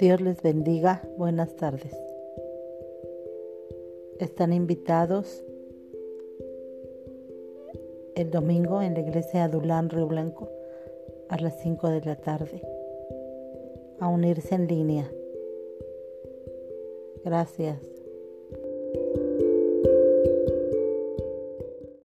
Dios les bendiga. Buenas tardes. Están invitados el domingo en la iglesia Adulán Río Blanco a las 5 de la tarde a unirse en línea. Gracias.